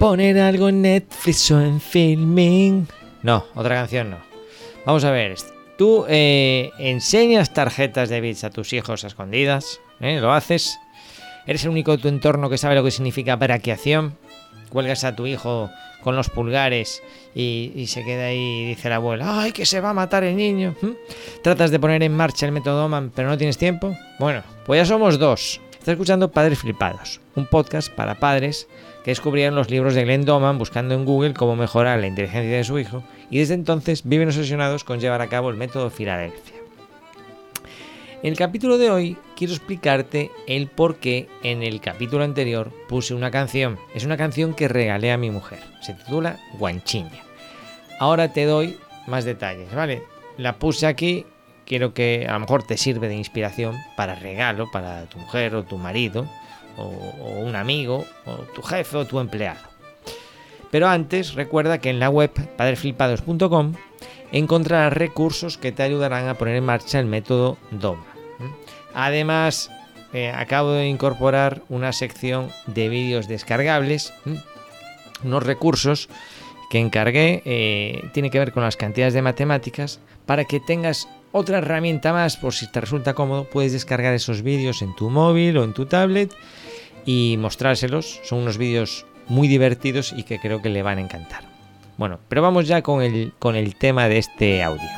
poner algo en Netflix o en filming. No, otra canción no. Vamos a ver, tú eh, enseñas tarjetas de bits a tus hijos a escondidas, ¿eh? ¿Lo haces? ¿Eres el único de tu entorno que sabe lo que significa braquiación? Cuelgas a tu hijo con los pulgares y, se queda ahí y dice la abuela, ¡ay, que se va a matar el niño! ¿Mm? ¿Tratas de poner en marcha el método Oman pero no tienes tiempo? Bueno, pues ya somos dos. Estás escuchando Padres Flipados, un podcast para padres que descubrieron los libros de Glenn Doman buscando en Google cómo mejorar la inteligencia de su hijo y desde entonces viven obsesionados con llevar a cabo el método Filadelfia. En el capítulo de hoy quiero explicarte el por qué en el capítulo anterior puse una canción. Es una canción que regalé a mi mujer. Se titula Guanchiña. Ahora te doy más detalles, ¿vale? La puse aquí, quiero que a lo mejor te sirve de inspiración para regalo, para tu mujer o tu marido, o, un amigo, o tu jefe o tu empleado. Pero antes, recuerda que en la web padresflipados.com encontrarás recursos que te ayudarán a poner en marcha el método DOMA. Además, eh, acabo de incorporar una sección de vídeos descargables, unos recursos que encargué, eh, tiene que ver con las cantidades de matemáticas, para que tengas otra herramienta más, por si te resulta cómodo, puedes descargar esos vídeos en tu móvil o en tu tablet y mostrárselos. Son unos vídeos muy divertidos y que creo que le van a encantar. Bueno, pero vamos ya con el, con el tema de este audio.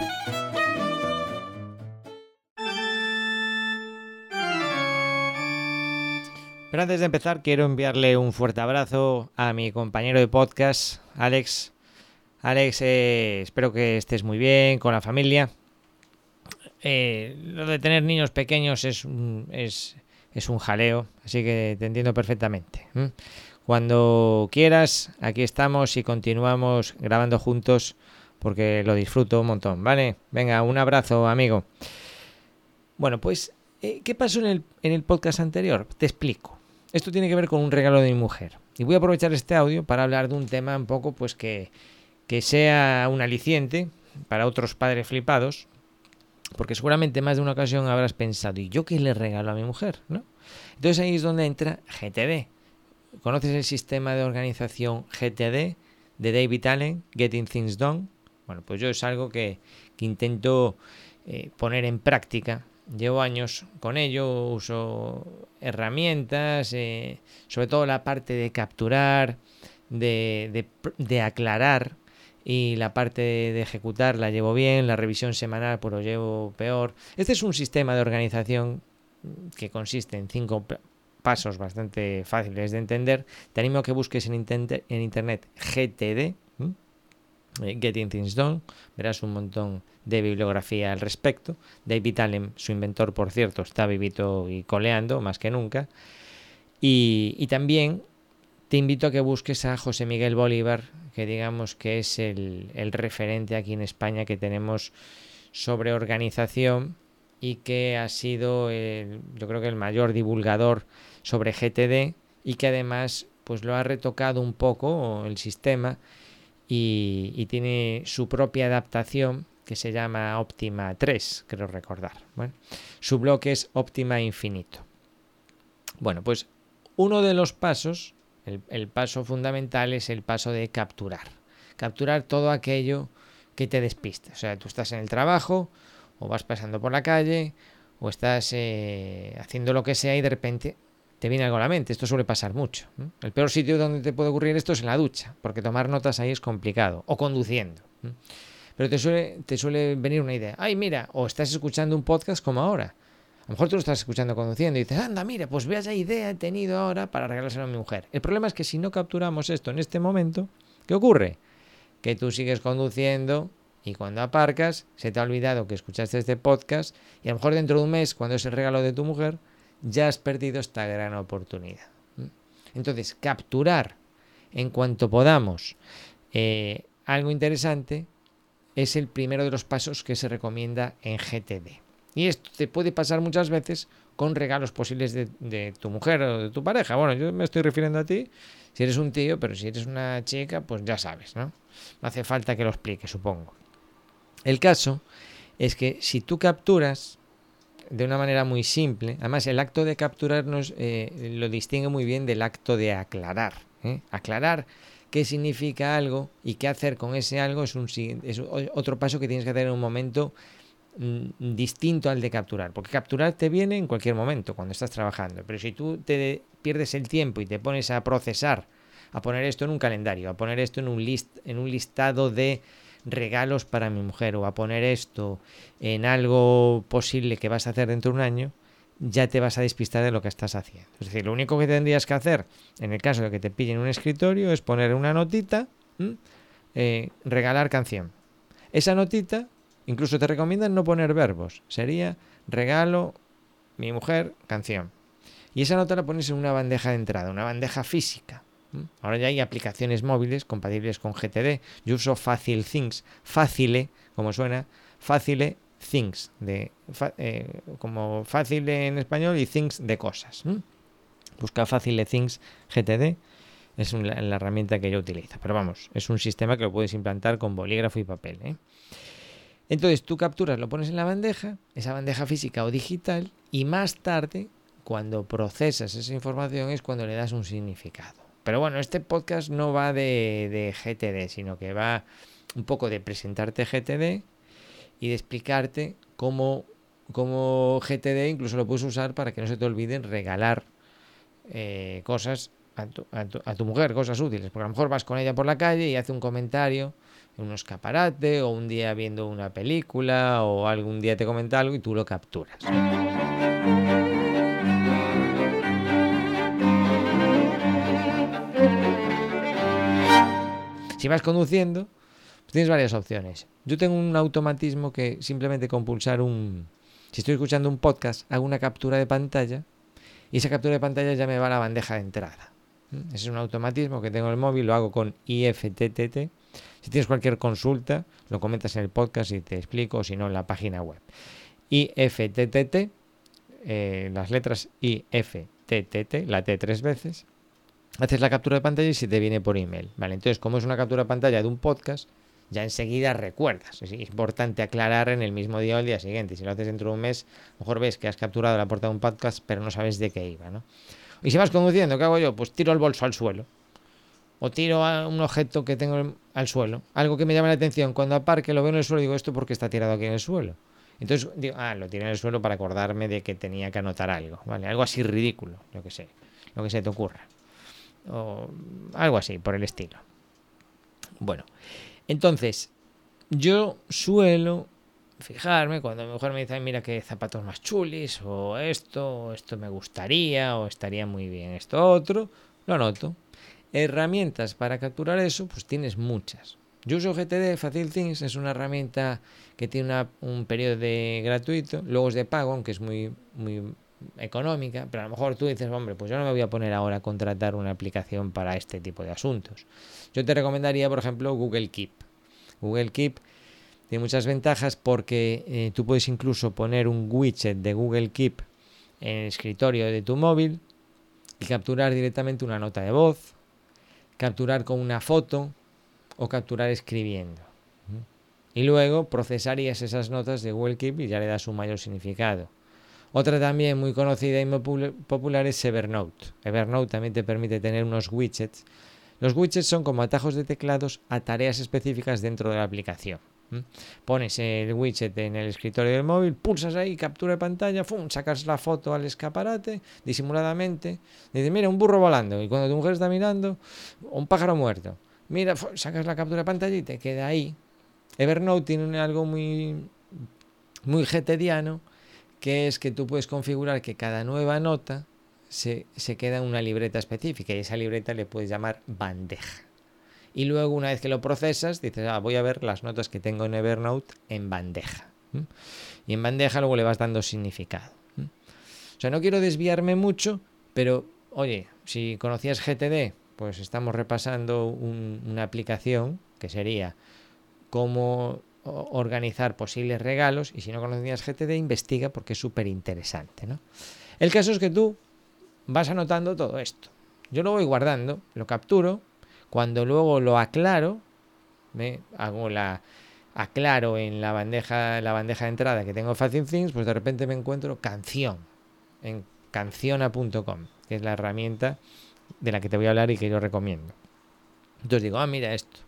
Pero antes de empezar, quiero enviarle un fuerte abrazo a mi compañero de podcast, Alex. Alex, eh, espero que estés muy bien con la familia. Eh, lo de tener niños pequeños es un, es, un jaleo, así que te entiendo perfectamente. Cuando quieras, aquí estamos y continuamos grabando juntos porque lo disfruto un montón, ¿vale? Venga, un abrazo, amigo. Bueno, pues, eh, ¿qué pasó en el, en el podcast anterior? Te explico. Esto tiene que ver con un regalo de mi mujer. Y voy a aprovechar este audio para hablar de un tema un poco pues que, que sea un aliciente para otros padres flipados. Porque seguramente más de una ocasión habrás pensado, ¿y yo qué le regalo a mi mujer? ¿no? Entonces ahí es donde entra GTD. ¿Conoces el sistema de organización GTD de David Allen, Getting Things Done? Bueno, pues yo es algo que, intento eh, poner en práctica Llevo años con ello, uso herramientas, eh, sobre todo la parte de capturar, de, aclarar y la parte de, ejecutar la llevo bien, la revisión semanal pues lo llevo peor. Este es un sistema de organización que consiste en cinco pasos bastante fáciles de entender. Te animo a que busques en, en internet GTD, eh, Getting Things Done, verás un montón de bibliografía al respecto. David Allen, su inventor, por cierto, está vivito y coleando más que nunca. Y, también te invito a que busques a José Miguel Bolívar, que digamos que es el, referente aquí en España que tenemos sobre organización y que ha sido, yo creo que el mayor divulgador sobre GTD y que además pues lo ha retocado un poco el sistema y, tiene su propia adaptación que se llama Optima 3, creo recordar. Su bloque es Optima Infinito. Bueno, pues uno de los pasos, el, paso fundamental es el paso de capturar. Capturar todo aquello que te despiste. O sea, tú estás en el trabajo o vas pasando por la calle o estás eh, haciendo lo que sea y de repente te viene algo a la mente. Esto suele pasar mucho. El peor sitio donde te puede ocurrir esto es en la ducha, porque tomar notas ahí es complicado, o conduciendo. Pero te suele, te suele venir una idea. Ay, mira, o estás escuchando un podcast como ahora. A lo mejor tú lo estás escuchando conduciendo y dices, anda, mira, pues vea esa idea he tenido ahora para regalárselo a mi mujer. El problema es que si no capturamos esto en este momento, ¿qué ocurre? Que tú sigues conduciendo y cuando aparcas se te ha olvidado que escuchaste este podcast y a lo mejor dentro de un mes, cuando es el regalo de tu mujer, ya has perdido esta gran oportunidad. Entonces, capturar en cuanto podamos eh, algo interesante es el primero de los pasos que se recomienda en GTD. Y esto te puede pasar muchas veces con regalos posibles de, tu mujer o de tu pareja. Bueno, yo me estoy refiriendo a ti si eres un tío, pero si eres una chica, pues ya sabes, ¿no? No hace falta que lo explique, supongo. El caso es que si tú capturas de una manera muy simple. Además, el acto de capturarnos eh, lo distingue muy bien del acto de aclarar. ¿eh? Aclarar qué significa algo y qué hacer con ese algo es, un, es otro paso que tienes que hacer en un momento distinto al de capturar. Porque capturar te viene en cualquier momento, cuando estás trabajando. Pero si tú te pierdes el tiempo y te pones a procesar, a poner esto en un calendario, a poner esto en un, list, en un listado de regalos para mi mujer o a poner esto en algo posible que vas a hacer dentro de un año, ya te vas a despistar de lo que estás haciendo. Es decir, lo único que tendrías que hacer en el caso de que te pillen un escritorio es poner una notita, eh, regalar canción. Esa notita, incluso te recomiendan no poner verbos, sería regalo, mi mujer, canción. Y esa nota la pones en una bandeja de entrada, una bandeja física. Ahora ya hay aplicaciones móviles compatibles con GTD. Yo uso Facile Things, Facile, como suena, Facile Things, de, eh, como fácil en español y Things de cosas. Busca Facile Things GTD, es la herramienta que yo utilizo. Pero vamos, es un sistema que lo puedes implantar con bolígrafo y papel. ¿eh? Entonces tú capturas, lo pones en la bandeja, esa bandeja física o digital, y más tarde, cuando procesas esa información, es cuando le das un significado. Pero bueno, este podcast no va de, de GTD, sino que va un poco de presentarte GTD y de explicarte cómo, cómo GTD incluso lo puedes usar para que no se te olviden regalar eh, cosas a tu, a, tu, mujer, cosas útiles. Porque a lo mejor vas con ella por la calle y hace un comentario en un escaparate o un día viendo una película o algún día te comenta algo y tú lo capturas. Si vas conduciendo, pues tienes varias opciones. Yo tengo un automatismo que simplemente con pulsar un... Si estoy escuchando un podcast, hago una captura de pantalla y esa captura de pantalla ya me va a la bandeja de entrada. ¿Mm? Ese es un automatismo que tengo en el móvil, lo hago con IFTTT. Si tienes cualquier consulta, lo comentas en el podcast y te explico, o si no, en la página web. IFTTT, eh, las letras IFTTT, la T tres veces, haces la captura de pantalla y se te viene por email. Vale, entonces, como es una captura de pantalla de un podcast, ya enseguida recuerdas. Es importante aclarar en el mismo día o el día siguiente. Si lo haces dentro de un mes, mejor ves que has capturado la portada de un podcast, pero no sabes de qué iba, ¿no? Y si vas conduciendo, ¿qué hago yo? Pues tiro el bolso al suelo. O tiro a un objeto que tengo al suelo. Algo que me llama la atención. Cuando aparque lo veo en el suelo digo, ¿esto porque está tirado aquí en el suelo? Entonces digo, ah, lo tiré en el suelo para acordarme de que tenía que anotar algo, ¿vale? Algo así ridículo, lo que sé, lo que se te ocurra o algo así por el estilo. Bueno, entonces yo suelo fijarme cuando mi mujer me dice, mira qué zapatos más chulis, o esto, o esto me gustaría, o estaría muy bien esto otro, lo anoto. Herramientas para capturar eso, pues tienes muchas. Yo uso GTD, Facile Things, es una herramienta que tiene un periodo de gratuito, luego es de pago, aunque es muy, muy económica, pero a lo mejor tú dices, hombre, pues yo no me voy a poner ahora a contratar una aplicación para este tipo de asuntos. Yo te recomendaría, por ejemplo, Google Keep. Google Keep tiene muchas ventajas porque eh, tú puedes incluso poner un widget de Google Keep en el escritorio de tu móvil y capturar directamente una nota de voz, capturar con una foto o capturar escribiendo. Y luego procesarías esas notas de Google Keep y ya le das un mayor significado. Otra también muy conocida y muy popular es Evernote. Evernote también te permite tener unos widgets. Los widgets son como atajos de teclados a tareas específicas dentro de la aplicación. Pones el widget en el escritorio del móvil, pulsas ahí, captura de pantalla, sacas la foto al escaparate disimuladamente. Dices, mira, un burro volando. Y cuando tu mujer está mirando, un pájaro muerto. Mira, sacas la captura de pantalla y te queda ahí. Evernote tiene algo muy, muy getediano que es que tú puedes configurar que cada nueva nota se, queda en una libreta específica y esa libreta le puedes llamar bandeja. Y luego una vez que lo procesas, dices, ah, voy a ver las notas que tengo en Evernote en bandeja. Y en bandeja luego le vas dando significado. O sea, no quiero desviarme mucho, pero oye, si conocías GTD, pues estamos repasando una aplicación que sería cómo organizar posibles regalos y si no conocías GTD, investiga porque es súper interesante. ¿no? El caso es que tú vas anotando todo esto. Yo lo voy guardando, lo capturo, cuando luego lo aclaro, hago la aclaro en la bandeja, la bandeja de entrada que tengo Facing Things, pues de repente me encuentro canción en canciona.com, que es la herramienta de la que te voy a hablar y que yo recomiendo. Entonces digo, ah, mira esto.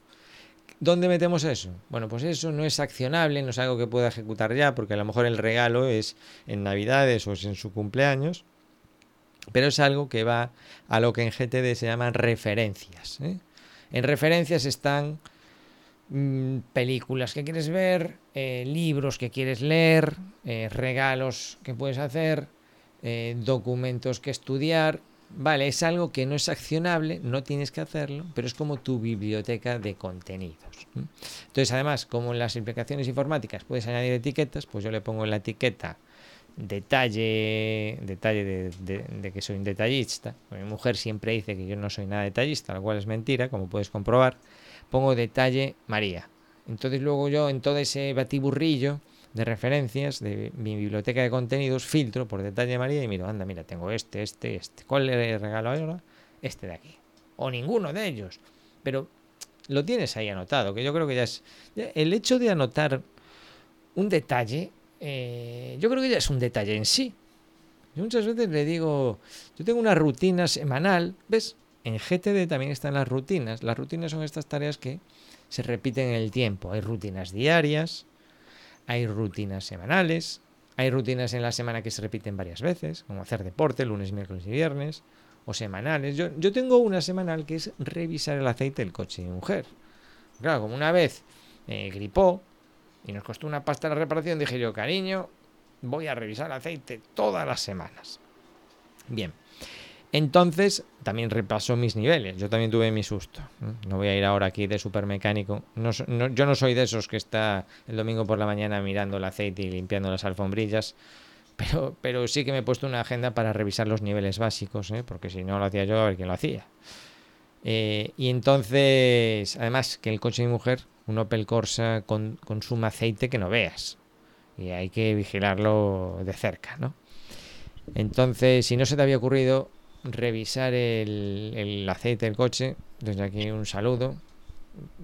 ¿Dónde metemos eso? Bueno, pues eso no es accionable, no es algo que pueda ejecutar ya, porque a lo mejor el regalo es en Navidades o es en su cumpleaños, pero es algo que va a lo que en GTD se llaman referencias. ¿eh? En referencias están mm, películas que quieres ver, eh, libros que quieres leer, eh, regalos que puedes hacer, documentos que estudiar, Vale, es algo que no es accionable, no tienes que hacerlo, pero es como tu biblioteca de contenidos. Entonces, además, como en las implicaciones informáticas puedes añadir etiquetas, pues yo le pongo la etiqueta detalle, detalle de, que soy un detallista. Mi mujer siempre dice que yo no soy nada detallista, lo cual es mentira, como puedes comprobar. Pongo detalle María. Entonces luego yo en todo ese batiburrillo de referencias de mi biblioteca de contenidos, filtro por detalle María y miro, anda, mira, tengo este, este, este. ¿Cuál le regalo ahora? Este de aquí. O ninguno de ellos. Pero lo tienes ahí anotado, que yo creo que ya es... el hecho de anotar un detalle, eh, yo creo que ya es un detalle en sí. Yo muchas veces le digo, yo tengo una rutina semanal, ¿ves? En GTD también están las rutinas. Las rutinas son estas tareas que se repiten en el tiempo. Hay rutinas diarias, hay rutinas semanales, hay rutinas en la semana que se repiten varias veces, como hacer deporte lunes, miércoles y viernes, o semanales. Yo, yo tengo una semanal que es revisar el aceite del coche de mujer. Claro, como una vez eh, gripó y nos costó una pasta la reparación, dije yo, cariño, voy a revisar el aceite todas las semanas. Bien. Entonces, también repaso mis niveles. Yo también tuve mi susto. No voy a ir ahora aquí de supermecánico. yo no soy de esos que está el domingo por la mañana mirando el aceite y limpiando las alfombrillas. Pero, pero sí que me he puesto una agenda para revisar los niveles básicos, ¿eh? porque si no lo hacía yo, a ver quién lo hacía. Eh, y entonces, además, que el coche de mi mujer, un Opel Corsa, con, consume aceite que no veas. Y hay que vigilarlo de cerca, ¿no? Entonces, si no se te había ocurrido, revisar el, aceite del coche. Desde aquí un saludo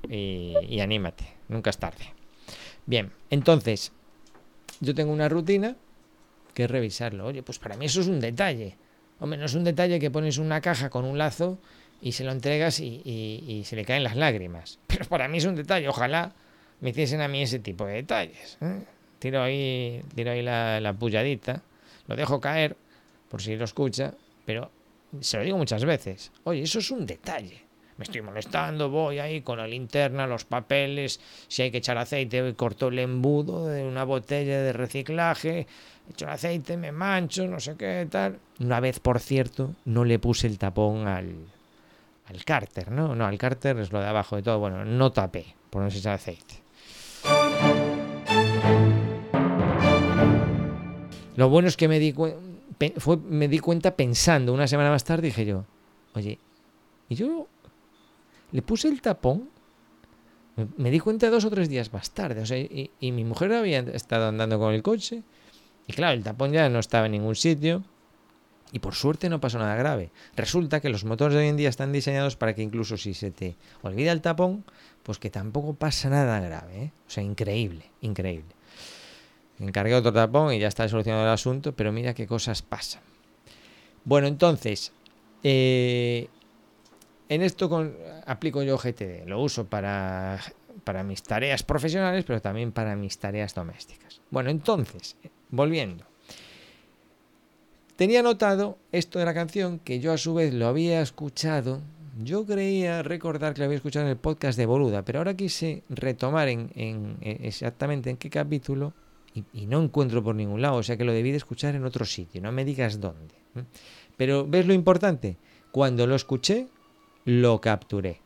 y, anímate, nunca es tarde. Bien, entonces, yo tengo una rutina que es revisarlo. Oye, pues para mí eso es un detalle. Hombre, no es un detalle que pones una caja con un lazo y se lo entregas y, se le caen las lágrimas. Pero para mí es un detalle. Ojalá me hiciesen a mí ese tipo de detalles. ¿eh? Tiro ahí, tiro ahí la, la pulladita, lo dejo caer por si lo escucha, pero se lo digo muchas veces, oye, eso es un detalle. Me estoy molestando, voy ahí con la linterna, los papeles, si hay que echar aceite, corto el embudo de una botella de reciclaje, echo el aceite, me mancho, no sé qué, tal. Una vez, por cierto, no le puse el tapón al, al cárter, ¿no? No, al cárter es lo de abajo de todo. Bueno, no tapé por no echar aceite. Lo bueno es que me di cuenta me di cuenta pensando una semana más tarde, dije yo, oye, y yo le puse el tapón, me, di cuenta dos o tres días más tarde, o sea, y, mi mujer había estado andando con el coche, y claro, el tapón ya no estaba en ningún sitio, y por suerte no pasó nada grave. Resulta que los motores de hoy en día están diseñados para que incluso si se te olvida el tapón, pues que tampoco pasa nada grave. ¿eh? O sea, increíble, increíble encargué otro tapón y ya está solucionado el asunto, pero mira qué cosas pasan. Bueno, entonces, eh, en esto con, aplico yo GTD, lo uso para, para mis tareas profesionales, pero también para mis tareas domésticas. Bueno, entonces, volviendo. Tenía notado esto de la canción que yo a su vez lo había escuchado. Yo creía recordar que lo había escuchado en el podcast de Boluda, pero ahora quise retomar en, en exactamente en qué capítulo y, no encuentro por ningún lado, o sea que lo debí de escuchar en otro sitio, no me digas dónde. Pero ¿ves lo importante? Cuando lo escuché, lo capturé.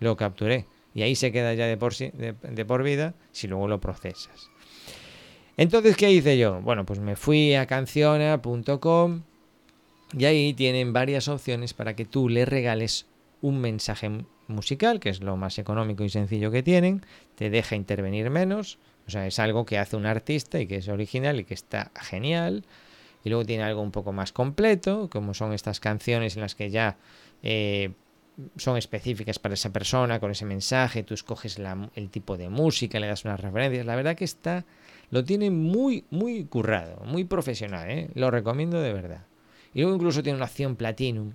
Lo capturé. Y ahí se queda ya de por, de, por vida si luego lo procesas. Entonces, ¿qué hice yo? Bueno, pues me fui a canciona.com y ahí tienen varias opciones para que tú le regales un mensaje musical, que es lo más económico y sencillo que tienen, te deja intervenir menos, o sea, es algo que hace un artista y que es original y que está genial. Y luego tiene algo un poco más completo, como son estas canciones en las que ya eh, son específicas para esa persona, con ese mensaje, tú escoges el tipo de música, le das unas referencias. La verdad que está, lo tiene muy, muy currado, muy profesional, ¿eh? lo recomiendo de verdad. Y luego incluso tiene una opción Platinum.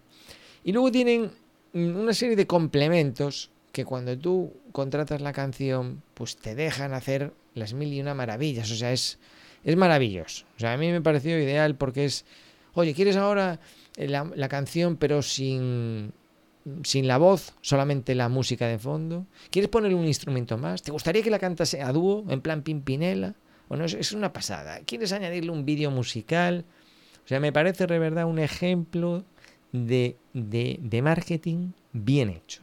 Y luego tienen una serie de complementos que cuando tú contratas la canción, pues te dejan hacer las mil y una maravillas. O sea, es, es maravilloso. O sea, a mí me pareció ideal porque es, oye, ¿quieres ahora la, la canción pero sin, sin la voz, solamente la música de fondo? ¿Quieres ponerle un instrumento más? ¿Te gustaría que la cantase a dúo, en plan Pimpinela? Bueno, es, una pasada. ¿Quieres añadirle un vídeo musical? O sea, me parece de verdad un ejemplo de, de, de marketing bien hecho.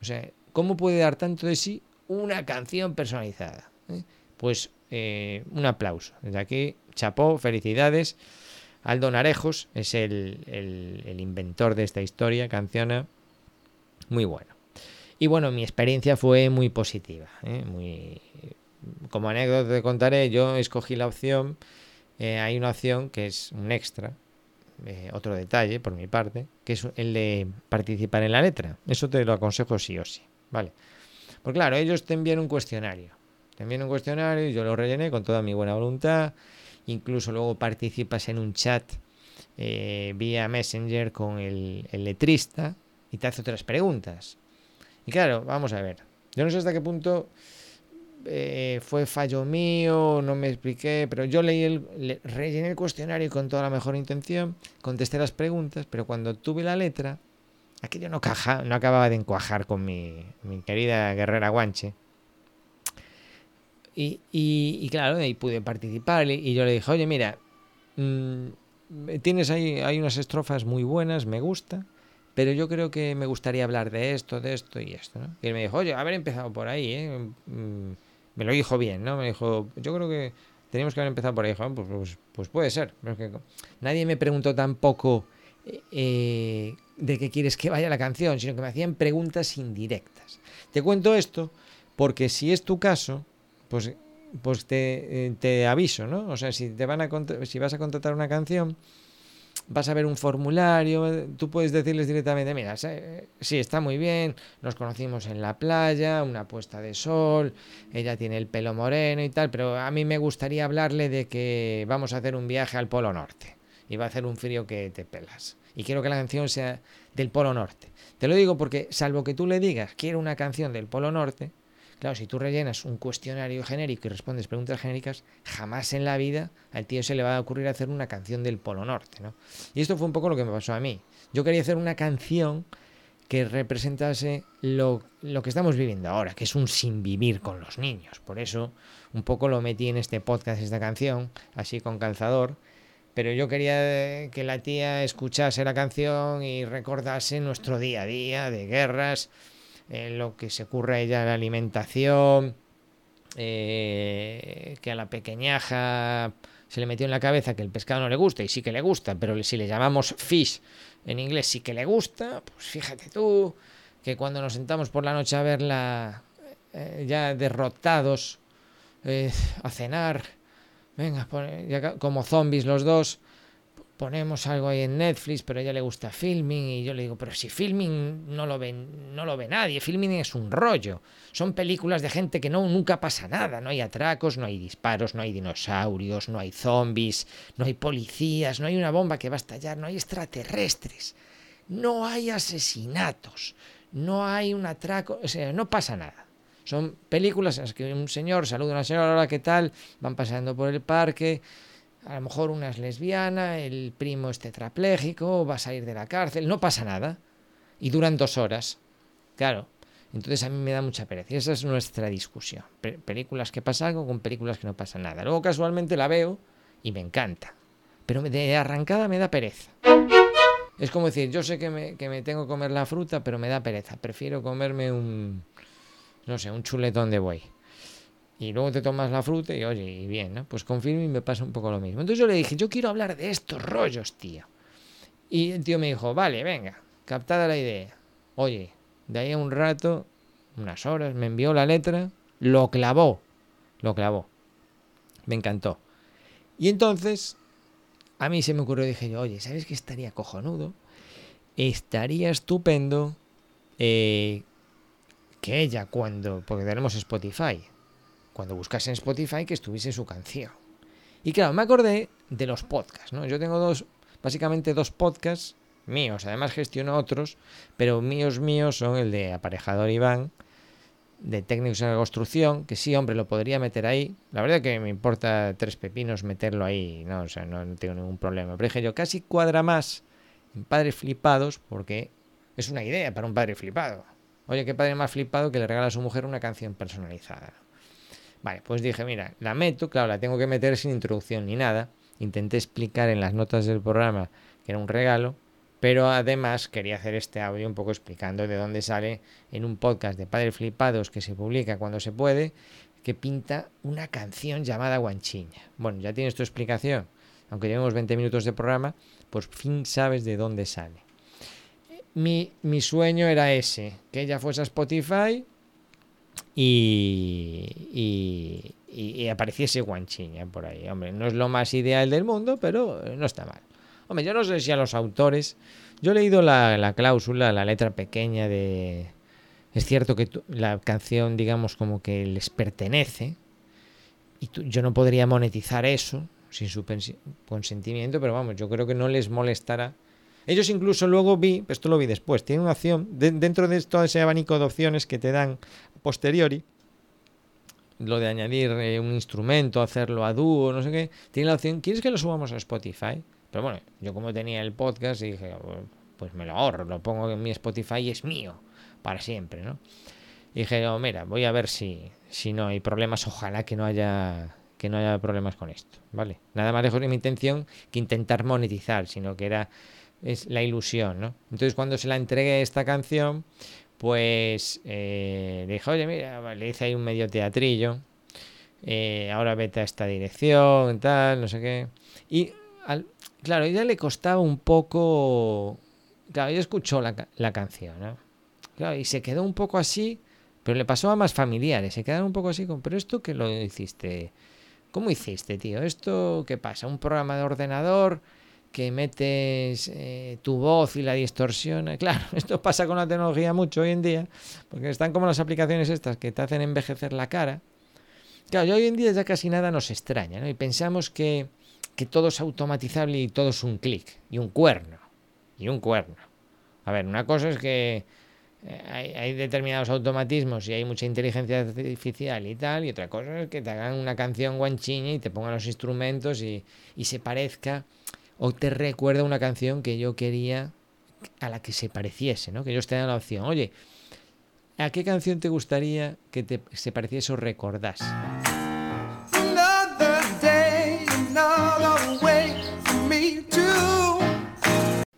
O sea, ¿cómo puede dar tanto de sí una canción personalizada? ¿Eh? Pues eh, un aplauso. Desde aquí, chapó, felicidades. Aldo Narejos es el, el, el inventor de esta historia, canciona. Muy bueno. Y bueno, mi experiencia fue muy positiva. ¿eh? Muy... Como anécdota te contaré, yo escogí la opción. Eh, hay una opción que es un extra, eh, otro detalle por mi parte, que es el de participar en la letra. Eso te lo aconsejo sí o sí. ¿Vale? Pues claro, ellos te envían un cuestionario. Te envían un cuestionario y yo lo rellené con toda mi buena voluntad. Incluso luego participas en un chat eh, vía Messenger con el, el letrista y te hace otras preguntas. Y claro, vamos a ver. Yo no sé hasta qué punto eh, fue fallo mío, no me expliqué, pero yo leí el, le, rellené el cuestionario con toda la mejor intención, contesté las preguntas, pero cuando tuve la letra, aquello no, caja, no acababa de encuajar con mi, mi querida guerrera guanche. Y, y, claro, ahí pude participar y, yo le dije, oye, mira, mmm, tienes ahí, hay unas estrofas muy buenas, me gusta, pero yo creo que me gustaría hablar de esto, de esto y esto, ¿no? Y él me dijo, oye, haber empezado por ahí, ¿eh? Mm, me lo dijo bien, ¿no? Me dijo, yo creo que teníamos que haber empezado por ahí. Dijo, pues, pues, pues, puede ser. Nadie me preguntó tampoco eh, de qué quieres que vaya la canción, sino que me hacían preguntas indirectas. Te cuento esto porque si es tu caso, pues, pues te, eh, te aviso, ¿no? O sea, si, te van a si vas a contratar una canción vas a ver un formulario, tú puedes decirles directamente, mira, sí, está muy bien, nos conocimos en la playa, una puesta de sol, ella tiene el pelo moreno y tal, pero a mí me gustaría hablarle de que vamos a hacer un viaje al Polo Norte y va a hacer un frío que te pelas. Y quiero que la canción sea del Polo Norte. Te lo digo porque, salvo que tú le digas, quiero una canción del Polo Norte, Claro, si tú rellenas un cuestionario genérico y respondes preguntas genéricas, jamás en la vida al tío se le va a ocurrir hacer una canción del Polo Norte, ¿no? Y esto fue un poco lo que me pasó a mí. Yo quería hacer una canción que representase lo, lo que estamos viviendo ahora, que es un sin vivir con los niños. Por eso un poco lo metí en este podcast, esta canción, así con calzador. Pero yo quería que la tía escuchase la canción y recordase nuestro día a día de guerras, eh, lo que se ocurre a ella la alimentación, eh, que a la pequeñaja se le metió en la cabeza que el pescado no le gusta y sí que le gusta, pero si le llamamos fish en inglés sí que le gusta, pues fíjate tú que cuando nos sentamos por la noche a verla eh, ya derrotados eh, a cenar, venga, como zombies los dos, ponemos algo ahí en Netflix, pero ella le gusta filming y yo le digo, pero si filming no lo ve, no lo ve nadie, filming es un rollo. Son películas de gente que no nunca pasa nada, no hay atracos, no hay disparos, no hay dinosaurios, no hay zombies, no hay policías, no hay una bomba que va a estallar, no hay extraterrestres, no hay asesinatos, no hay un atraco, o sea, no pasa nada. Son películas en las que un señor saluda a una señora, hola, ¿qué tal? Van pasando por el parque, a lo mejor una es lesbiana, el primo es tetrapléjico, va a salir de la cárcel, no pasa nada. Y duran dos horas. Claro. Entonces a mí me da mucha pereza. Y esa es nuestra discusión. Películas que pasa algo con películas que no pasa nada. Luego casualmente la veo y me encanta. Pero de arrancada me da pereza. Es como decir, yo sé que me, que me tengo que comer la fruta, pero me da pereza. Prefiero comerme un, no sé, un chuletón de buey y luego te tomas la fruta y oye, y bien, ¿no? Pues con Filmin me pasa un poco lo mismo. Entonces yo le dije, yo quiero hablar de estos rollos, tío. Y el tío me dijo, vale, venga, captada la idea. Oye, de ahí a un rato, unas horas, me envió la letra, lo clavó, lo clavó. Me encantó. Y entonces, a mí se me ocurrió, dije yo, oye, ¿sabes qué estaría cojonudo? Estaría estupendo eh, que ella cuando, porque tenemos Spotify, cuando buscase en Spotify que estuviese su canción. Y claro, me acordé de los podcasts, ¿no? Yo tengo dos, básicamente dos podcasts míos. Además gestiono otros, pero míos míos son el de aparejador Iván, de técnicos en la construcción, que sí, hombre, lo podría meter ahí. La verdad que me importa tres pepinos meterlo ahí, no, o sea, no, tengo ningún problema. Pero dije yo, casi cuadra más en padres flipados, porque es una idea para un padre flipado. Oye, qué padre más flipado que le regala a su mujer una canción personalizada. Vale, pues dije, mira, la meto, claro, la tengo que meter sin introducción ni nada. Intenté explicar en las notas del programa que era un regalo, pero además quería hacer este audio un poco explicando de dónde sale en un podcast de Padres Flipados que se publica cuando se puede, que pinta una canción llamada Guanchiña. Bueno, ya tienes tu explicación, aunque llevemos 20 minutos de programa, pues fin sabes de dónde sale. Mi, mi sueño era ese, que ella fuese a Spotify y, y, apareciese Guanchiña por ahí. Hombre, no es lo más ideal del mundo, pero no está mal. Hombre, yo no sé si a los autores. Yo he leído la, cláusula, la letra pequeña de. Es cierto que la canción, digamos, como que les pertenece. Y yo no podría monetizar eso sin su consentimiento, pero vamos, yo creo que no les molestará. Ellos incluso luego vi, esto lo vi después, tienen una opción, dentro de todo ese abanico de opciones que te dan posteriori, lo de añadir eh, un instrumento, hacerlo a dúo, no sé qué, tiene la opción, ¿quieres que lo subamos a Spotify? Pero bueno, yo como tenía el podcast dije, pues me lo ahorro, lo pongo en mi Spotify y es mío para siempre, ¿no? Y dije, oh, mira, voy a ver si, si no hay problemas, ojalá que no haya que no haya problemas con esto, ¿vale? Nada más lejos de mi intención que intentar monetizar, sino que era es la ilusión, ¿no? Entonces cuando se la entregué esta canción, pues eh, le dije, oye, mira, le hice ahí un medio teatrillo, eh, ahora vete a esta dirección, tal, no sé qué. Y al, claro, ella le costaba un poco. Claro, ella escuchó la, la canción, ¿no? Claro, y se quedó un poco así, pero le pasó a más familiares, se quedaron un poco así con, pero esto que lo hiciste, ¿cómo hiciste, tío? ¿Esto qué pasa? ¿Un programa de ordenador que metes eh, tu voz y la distorsiona? Claro, esto pasa con la tecnología mucho hoy en día, porque están como las aplicaciones estas que te hacen envejecer la cara. Claro, hoy en día ya casi nada nos extraña, ¿no? Y pensamos que que todo es automatizable y todo es un clic y un cuerno. Y un cuerno. A ver, una cosa es que eh, hay, determinados automatismos y hay mucha inteligencia artificial y tal, y otra cosa es que te hagan una canción guanchiña y te pongan los instrumentos y, y se parezca o te recuerda una canción que yo quería a la que se pareciese, ¿no? Que ellos te dan la opción, oye, ¿a qué canción te gustaría que te, se pareciese o recordase?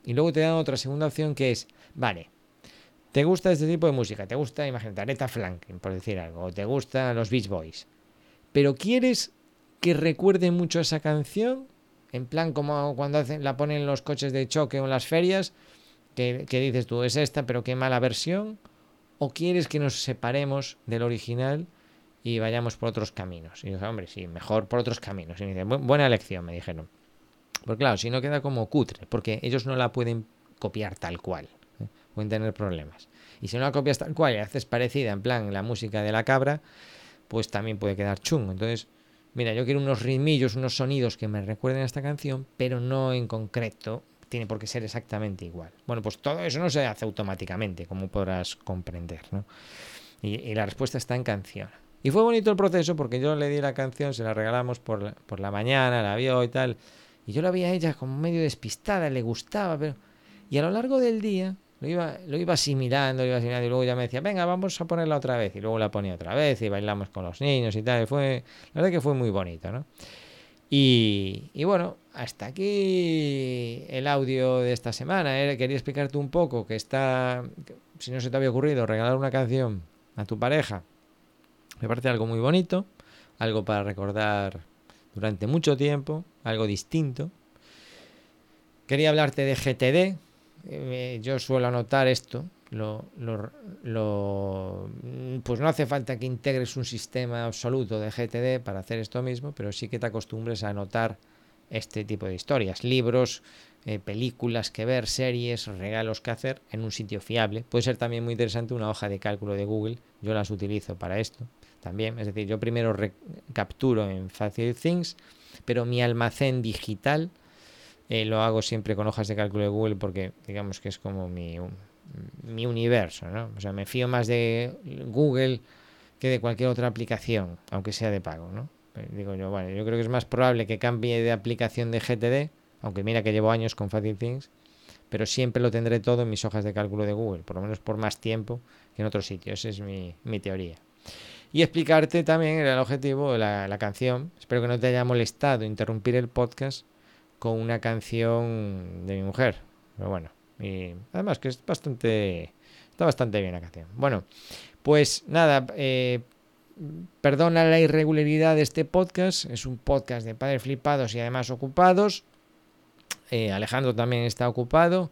Y luego te dan otra segunda opción que es, vale, ¿te gusta este tipo de música? ¿Te gusta, imagínate, Aretha Franklin, por decir algo? ¿O te gustan los Beach Boys? ¿Pero quieres que recuerde mucho esa canción? En plan como cuando hacen, la ponen en los coches de choque o en las ferias, que, que dices tú, es esta, pero qué mala versión. ¿O quieres que nos separemos del original y vayamos por otros caminos? Y dije, hombre, sí, mejor por otros caminos. Y me dice, buena elección, me dijeron. Porque claro, si no queda como cutre, porque ellos no la pueden copiar tal cual. ¿eh? Pueden tener problemas. Y si no la copias tal cual y haces parecida, en plan la música de la cabra, pues también puede quedar chungo. Entonces, mira, yo quiero unos ritmillos, unos sonidos que me recuerden a esta canción, pero no en concreto tiene por qué ser exactamente igual. Bueno, pues todo eso no se hace automáticamente, como podrás comprender, ¿no? Y, la respuesta está en canción. Y fue bonito el proceso porque yo le di la canción, se la regalamos por la, por la mañana, la vio y tal. Y yo la vi a ella como medio despistada, le gustaba, pero... Y a lo largo del día lo iba, lo iba asimilando, lo iba asimilando, y luego ya me decía, venga, vamos a ponerla otra vez. Y luego la ponía otra vez y bailamos con los niños y tal. Y fue, la verdad que fue muy bonito, ¿no? Y, y bueno, hasta aquí el audio de esta semana. ¿eh? Quería explicarte un poco que está, si no se te había ocurrido, regalar una canción a tu pareja. Me parece algo muy bonito, algo para recordar durante mucho tiempo, algo distinto. Quería hablarte de GTD. Eh, yo suelo anotar esto. Lo, lo, pues no hace falta que integres un sistema absoluto de GTD para hacer esto mismo, pero sí que te acostumbres a anotar este tipo de historias, libros, eh, películas que ver, series, regalos que hacer en un sitio fiable. Puede ser también muy interesante una hoja de cálculo de Google. Yo las utilizo para esto también. Es decir, yo primero capturo en Facile Things, pero mi almacén digital Eh, lo hago siempre con hojas de cálculo de Google porque digamos que es como mi, mi universo, ¿no? O sea, me fío más de Google que de cualquier otra aplicación, aunque sea de pago, ¿no? Eh, digo yo, bueno, yo creo que es más probable que cambie de aplicación de GTD, aunque mira que llevo años con Fácil Things, pero siempre lo tendré todo en mis hojas de cálculo de Google, por lo menos por más tiempo que en otro sitio. Esa es mi, teoría. Y explicarte también el objetivo de la, la, canción. Espero que no te haya molestado interrumpir el podcast con una canción de mi mujer. Pero bueno, y además que es bastante. Está bastante bien la canción. Bueno, pues nada, eh, perdona la irregularidad de este podcast. Es un podcast de padres flipados y además ocupados. Eh, Alejandro también está ocupado.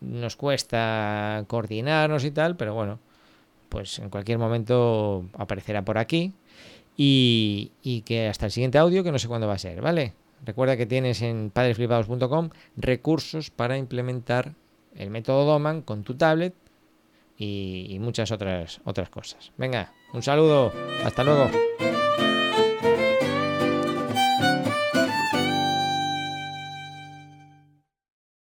Nos cuesta coordinarnos y tal, pero bueno, pues en cualquier momento aparecerá por aquí. Y, y que hasta el siguiente audio, que no sé cuándo va a ser, ¿vale? Recuerda que tienes en padresflipados.com recursos para implementar el método Doman con tu tablet y, y muchas otras, otras cosas. Venga, un saludo, hasta luego.